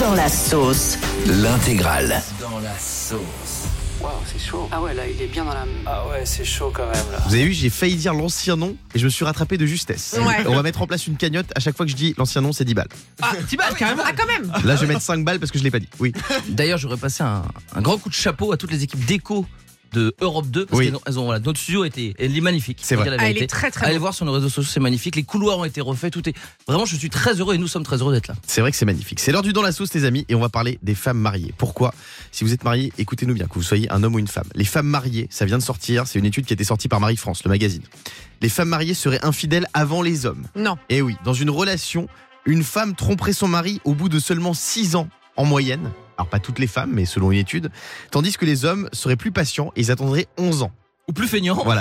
Dans la sauce. L'intégrale. Dans la sauce. Waouh, c'est chaud. Ah ouais, là, il est bien dans la. Ah ouais, c'est chaud quand même là. Vous avez vu, j'ai failli dire l'ancien nom et je me suis rattrapé de justesse. Ouais. On va mettre en place une cagnotte. À chaque fois que je dis l'ancien nom, c'est 10 balles. Ah, 10 balles carrément. Ah, quand même Là, je vais mettre 5 balles parce que je l'ai pas dit. Oui. D'ailleurs, j'aurais passé un, un grand coup de chapeau à toutes les équipes d'écho de Europe 2 parce Oui. qu'elles ont, voilà, notre studio était elle est magnifique. C'est vrai. Ah, vérité. est très très Allez voir sur nos réseaux sociaux, c'est magnifique. Les couloirs ont été refaits, tout est vraiment. Je suis très heureux et nous sommes très heureux d'être là. C'est vrai que c'est magnifique. C'est l'heure du dans la sauce, les amis, et on va parler des femmes mariées. Pourquoi? Si vous êtes marié, écoutez-nous bien, que vous soyez un homme ou une femme. Les femmes mariées, ça vient de sortir, c'est une étude qui a été sortie par Marie-France, le magazine. Les femmes mariées seraient infidèles avant les hommes. Non. Et oui, dans une relation, une femme tromperait son mari au bout de seulement 6 ans en moyenne. Alors pas toutes les femmes, mais selon une étude. Tandis que les hommes seraient plus patients et ils attendraient 11 ans. Ou plus feignant. Voilà.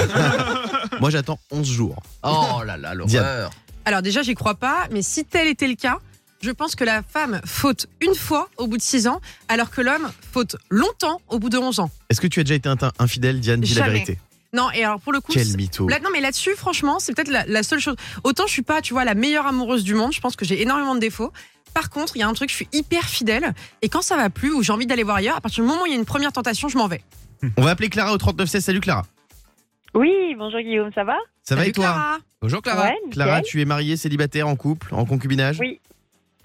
Moi j'attends 11 jours. Oh là là, l'horreur. Alors, déjà, j'y crois pas, mais si tel était le cas, je pense que la femme faute une fois au bout de 6 ans, alors que l'homme faute longtemps au bout de 11 ans. Est-ce que tu as déjà été un- infidèle, Diane Dis la Jamais. vérité? Non, et alors pour le coup. Quel mytho. Là, non, mais là-dessus, franchement, c'est peut-être la, la seule chose. Autant je suis pas, tu vois, la meilleure amoureuse du monde. Je pense que j'ai énormément de défauts. Par contre, il y a un truc, je suis hyper fidèle. Et quand ça va plus ou j'ai envie d'aller voir ailleurs, à partir du moment où il y a une première tentation, je m'en vais. On va appeler Clara au 3916. Salut Clara. Oui, bonjour Guillaume, ça va? Ça va et toi? Clara Bonjour Clara. Ouais. Clara, tu es mariée, célibataire, en couple, en concubinage? Oui.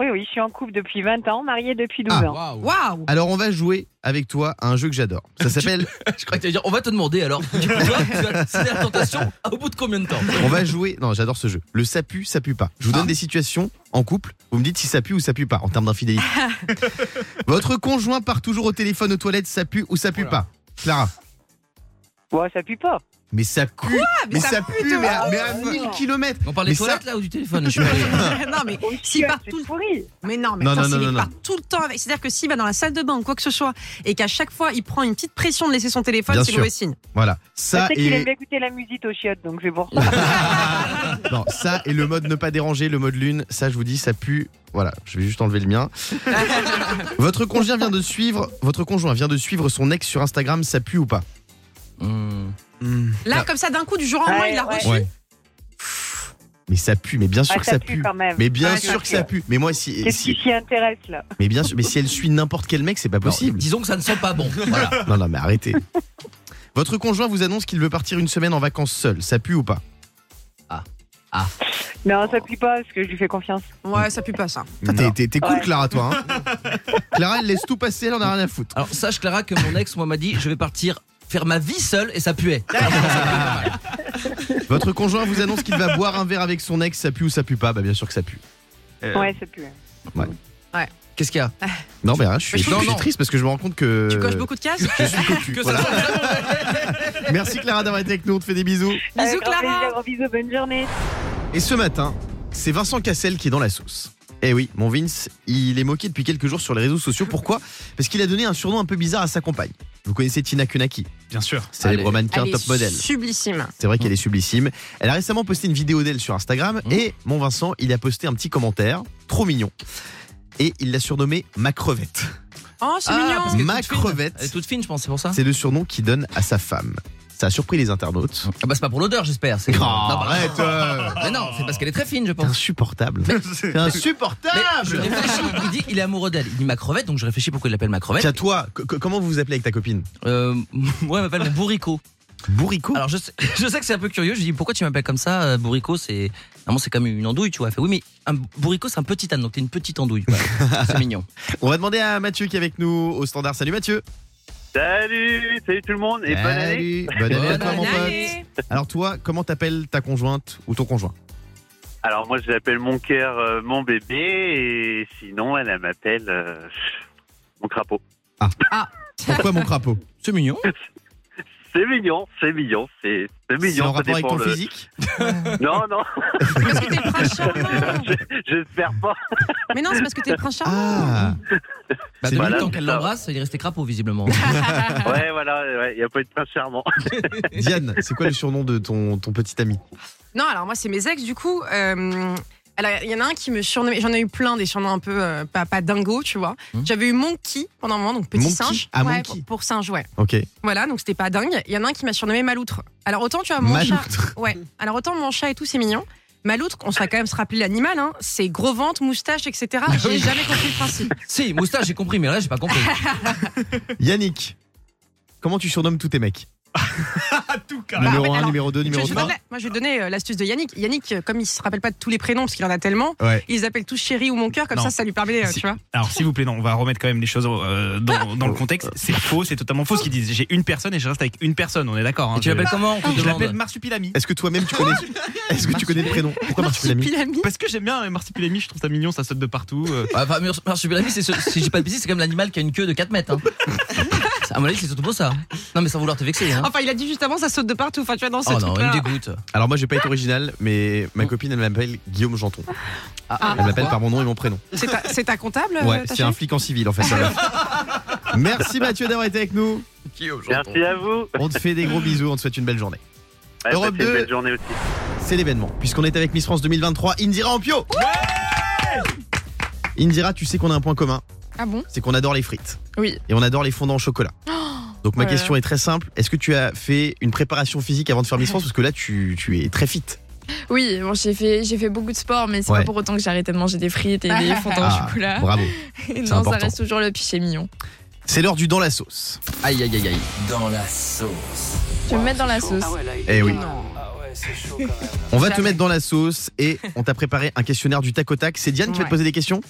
Oui, oui, je suis en couple depuis 20 ans, mariée depuis 12 Ah. ans. Waouh. Waouh Alors on va jouer avec toi à un jeu que j'adore. Ça s'appelle Je crois que tu vas dire, on va te demander alors. Du coup, toi, tu vas céder à la tentation au bout de combien de temps? On va jouer non, j'adore ce jeu. Le ça pue, ça pue pas. Je vous donne Ah. des situations en couple, vous me dites si ça pue ou ça pue pas en termes d'infidélité. Votre conjoint part toujours au téléphone aux toilettes, ça pue ou ça pue Voilà. pas? Clara. Ouais, ça pue pas. Mais ça pue, mais, ça, pue, mais à, mais à 1000 km. On parle Mais des ça- toilettes là ou du téléphone Je suis pas- Non, mais s'il part c'est tout le. Mais non, mais Non, attends, non, non, part tout le temps avec. C'est-à-dire que s'il va dans la salle de bain ou quoi que ce soit, et qu'à chaque fois il prend une petite pression de laisser son téléphone, c'est mauvais signe. Voilà, Je ça sais qu'il aime et bien écouter la musique aux chiottes, donc c'est pour ça. non, ça et le mode ne pas déranger, le mode lune, ça je vous dis ça pue. Voilà, je vais juste enlever le mien. votre conjoint vient de suivre, votre conjoint vient de suivre son ex sur Instagram, ça pue ou pas? Hmm. Là, Ah. comme ça, d'un coup, du jour au lendemain, il l'a reçu. Ouais. Mais ça pue, mais bien sûr Ah, que ça ça pue pue. quand même. Mais bien Ouais, sûr ça que ça pue. Mais moi si, Qu'est-ce si- qui s'y intéresse là? Mais bien sûr, mais si elle suit n'importe quel mec, c'est pas Non, possible. disons que ça ne sent pas bon. Voilà. Non non, mais arrêtez. Votre conjoint vous annonce qu'il veut partir une semaine en vacances seul, ça pue ou pas? Non, ça pue pas parce que je lui fais confiance. Ouais, ça pue pas ça. T'es t'es- t'es cool Ouais. Clara toi. Hein Clara elle laisse tout passer, elle en a rien à foutre. Alors sache Clara que mon ex moi m'a dit je vais partir faire ma vie seule et ça puait. Votre conjoint vous annonce qu'il va boire un verre avec son ex, ça pue ou ça pue pas? Bah bien sûr que ça pue. Ouais, ça pue. Qu'est-ce qu'il y a? Non mais rien, je suis, je je triste parce que je me rend compte que Tu coches beaucoup de cases? je suis cocu. Que voilà. ça soit Merci Clara d'avoir été avec nous, on te fait des bisous. Bisous, Clara. plaisir, gros bisous, bonne journée. Et ce matin, c'est Vincent Cassel qui est dans la sauce. Eh oui, mon Vince, il est moqué depuis quelques jours sur les réseaux sociaux. Pourquoi? Parce qu'il a donné un surnom un peu bizarre à sa compagne. Vous connaissez Tina Kunaki, Bien sûr. célèbre mannequin top modèle. sublissime. C'est vrai qu'elle est sublissime. Elle a récemment posté une vidéo d'elle sur Instagram Mhm. et mon Vincent, il a posté un petit commentaire, trop mignon. Et il l'a surnommé ma crevette. Oh, c'est Ah, mignon. Ma crevette. Elle est toute fine, je pense, c'est pour ça. C'est le surnom qu'il donne à sa femme. Ça a surpris les internautes. Ah bah c'est pas pour l'odeur, j'espère. c'est- Oh, Non, bah, arrête euh. Mais non, c'est parce qu'elle est très fine, je C'est pense. insupportable. C'est Mais insupportable je réfléchis, il dit il est amoureux d'elle. Il dit ma crevette, donc je réfléchis pourquoi il l'appelle ma crevette. Tiens, toi, co- co- comment vous vous appelez avec ta copine Euh, moi, elle m'appelle mon bourricot. Bourricot Alors je sais, je sais que c'est un peu curieux. Je lui dis pourquoi tu m'appelles comme ça, euh, bourricot C'est normalement c'est comme une andouille, tu vois. Elle fait oui, mais un bourricot c'est un petit âne, donc t'es une petite andouille. C'est mignon. On va demander à Mathieu qui est avec nous au standard. Salut Mathieu Salut, salut tout le monde et bonne année. Salut. Bonne année à toi Bonne mon pote. Alors toi, comment t'appelles ta conjointe ou ton conjoint? Alors moi je l'appelle mon cœur, euh, mon bébé et sinon elle, elle m'appelle euh, mon crapaud. Pourquoi mon crapaud? C'est mignon. C'est mignon, c'est mignon, c'est c'est C'est mignon. en rapport avec ton le- physique Non, non, Parce que t'es le prince charmant. j'espère pas. Mais non, c'est parce que t'es le prince charmant. Ah Bah, C'est depuis voilà, le temps c'est qu'elle l'embrasse, il est resté crapaud visiblement. Ouais, voilà, il n'y a pas de prince charmant. Diane, c'est quoi le surnom de ton, ton petit ami? Non, alors moi, c'est mes ex, du coup. euh, alors, il y en a un qui me surnommait. J'en ai eu plein des surnoms un peu euh, pas, pas dingo, tu vois. Hmm. J'avais eu Monkey pendant un moment, donc petit Monkey singe. Ah, Ouais, pour, pour singe, ouais. Ok. Voilà, donc c'était pas dingue. Il y en a un qui m'a surnommé Maloutre. Alors, autant tu vois, mon Maloutre. chat. Ouais. Alors, autant mon chat et tout, c'est mignon. Maloutre, on va quand même se rappeler l'animal, hein, c'est gros ventre, moustache, etc. J'ai jamais compris le principe. Si, moustache, j'ai compris, mais là, j'ai pas compris. Yannick, comment tu surnommes tous tes mecs? tout Bah, Numéro en fait, 1, alors, numéro 2, Je- numéro je 3 donne la- moi, je vais donner euh, l'astuce de Yannick. Yannick, euh, comme il se rappelle pas de tous les prénoms, parce qu'il en a tellement, Ouais. il les appelle tous chéri ou mon cœur, comme Non. ça, ça lui permet, euh, Si- tu vois. Alors, s'il vous plaît, non, on va remettre quand même les choses euh, dans, dans le contexte. C'est faux, c'est totalement faux ce qu'ils disent. J'ai une personne et je reste avec une personne, on est d'accord. hein. Tu l'appelles comment Je l'appelle Marsupilami. Est-ce que toi-même tu connais Est-ce que tu connais le prénom Pourquoi Marsupilami Pilami. Parce que j'aime bien euh, Marsupilami, je trouve ça mignon, ça saute de partout. Enfin, Mars- Marsupilami, si j'ai pas de bêtises, c'est comme l'animal qui a une queue de 4 mètres. À mon avis, c'est surtout pour ça. Non, mais sans vouloir te vexer. Hein. Enfin, il a dit juste avant, ça saute de partout. Enfin, tu vois, dans ce Oh non, il truc-là. me dégoûte. Alors moi je vais pas être original, mais ma copine elle m'appelle Guillaume Janton. Ah, Elle m'appelle par mon nom et mon prénom. C'est ta, c'est ta comptable Ouais, euh, ta c'est un chérie flic en civil en fait. ça va. Merci Mathieu d'avoir été avec nous. Merci à vous. On te fait des gros bisous, on te souhaite une belle journée. Ouais, Europe passez une 2. belle journée aussi. C'est l'événement, puisqu'on est avec Miss France 2023, Indira Ampio. Indira, tu sais qu'on a un point commun, Ah bon c'est qu'on adore les frites. Oui. Et on adore les fondants au chocolat. Donc ma Oh question est très simple. Est-ce que tu as fait une préparation physique avant de faire Miss France Parce que là, tu, tu es très fit. Oui, bon, j'ai fait, j'ai fait beaucoup de sport, mais c'est Ouais. pas pour autant que j'ai arrêté de manger des frites et des fondants au Ah, chocolat. Bravo. non, important. ça reste toujours le piché mignon. C'est l'heure du dans la sauce. Aïe, aïe, aïe, aïe. Dans la sauce. Je vais me mettre dans la sauce. Ah ouais, là, il Eh oui. C'est chaud quand même. On va te mettre dans la sauce et on t'a préparé un questionnaire du tac au tac. C'est Diane qui va te poser des questions.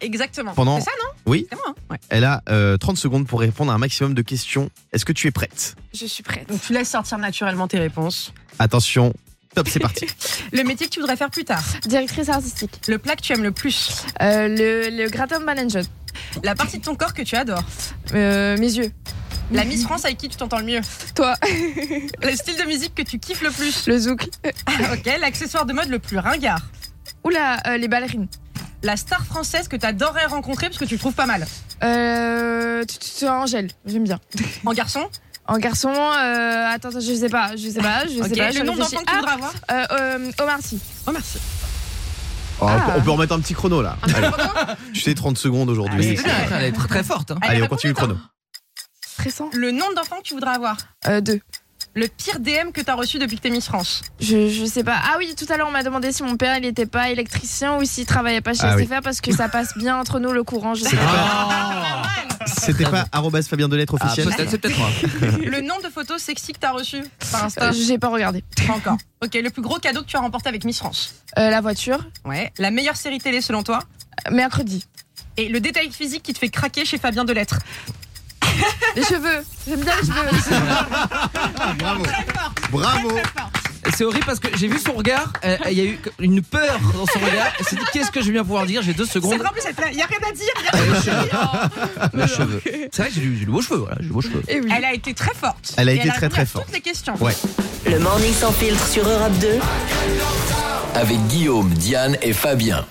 Exactement. Pendant- C'est ça, non Oui. C'est moi. hein Ouais. Elle a euh, 30 secondes pour répondre à un maximum de questions. Est-ce que tu es prête? Je suis prête. Donc, tu laisses sortir naturellement tes réponses. Attention, top, c'est parti. Le métier que tu voudrais faire plus tard? Directrice artistique. Le plat que tu aimes le plus? Euh, le, le gratin de La partie de ton corps que tu adores? Euh, mes yeux. La Miss France avec qui tu t'entends le mieux. Toi. Le style de musique que tu kiffes le plus. Le zouk. ok. L'accessoire de mode le plus ringard. Oula, euh, les ballerines. La star française que t'adorerais rencontrer parce que tu le trouves pas mal. Euh, tu- tu- tu- Angèle, j'aime bien. En garçon. En garçon, euh, attends, attends, je sais pas, je sais pas, je Ok. sais pas. je Le nombre réfléchis. d'enfants que tu voudrais avoir. Ah, euh, euh, Omar Sy. Oh merci. Oh, Ah. On peut remettre un petit chrono là. Allez, tu sais, 30 secondes aujourd'hui. Allez, C'est bien, Elle est très, très forte. Hein. Allez, on continue le chrono. Stressant. Le nombre d'enfants que tu voudrais avoir. Euh, deux. Le pire DM que t'as reçu depuis que t'es Miss France. Je, je sais pas. Ah oui, tout à l'heure, on m'a demandé si mon père, il était pas électricien ou s'il travaillait pas chez Ah oui. SFR parce que ça passe bien entre nous le courant. Je sais C'était pas. pas, c'était pas arrobase Fabien Delettre Ah, officiel. peut-être, c'est peut-être moi. Le nombre de photos sexy que t'as reçues par Euh, Insta. J'ai pas regardé. Pas encore. Ok. Le plus gros cadeau que tu as remporté avec Miss France. Euh, la voiture, Ouais. La meilleure série télé selon toi. euh, mercredi. Et le détail physique qui te fait craquer chez Fabien Delettre. Les cheveux, j'aime bien les cheveux. Bravo. Bravo. C'est horrible parce que j'ai vu son regard, euh, il y a eu une peur dans son regard. Elle s'est dit qu'est-ce que je vais bien pouvoir dire? J'ai deux C'est secondes. vrai, en plus, elle fait, y a rien à dire. y a rien à dire. Mes cheveux. C'est vrai que j'ai du- j'ai beaux cheveux, voilà, j'ai beaux cheveux. Et oui. Elle a été très forte. Elle a Et été très, répondu très à forte. Toutes les questions. Ouais. Le morning sans filtre sur Europe 2. Avec Guillaume, Diane et Fabien.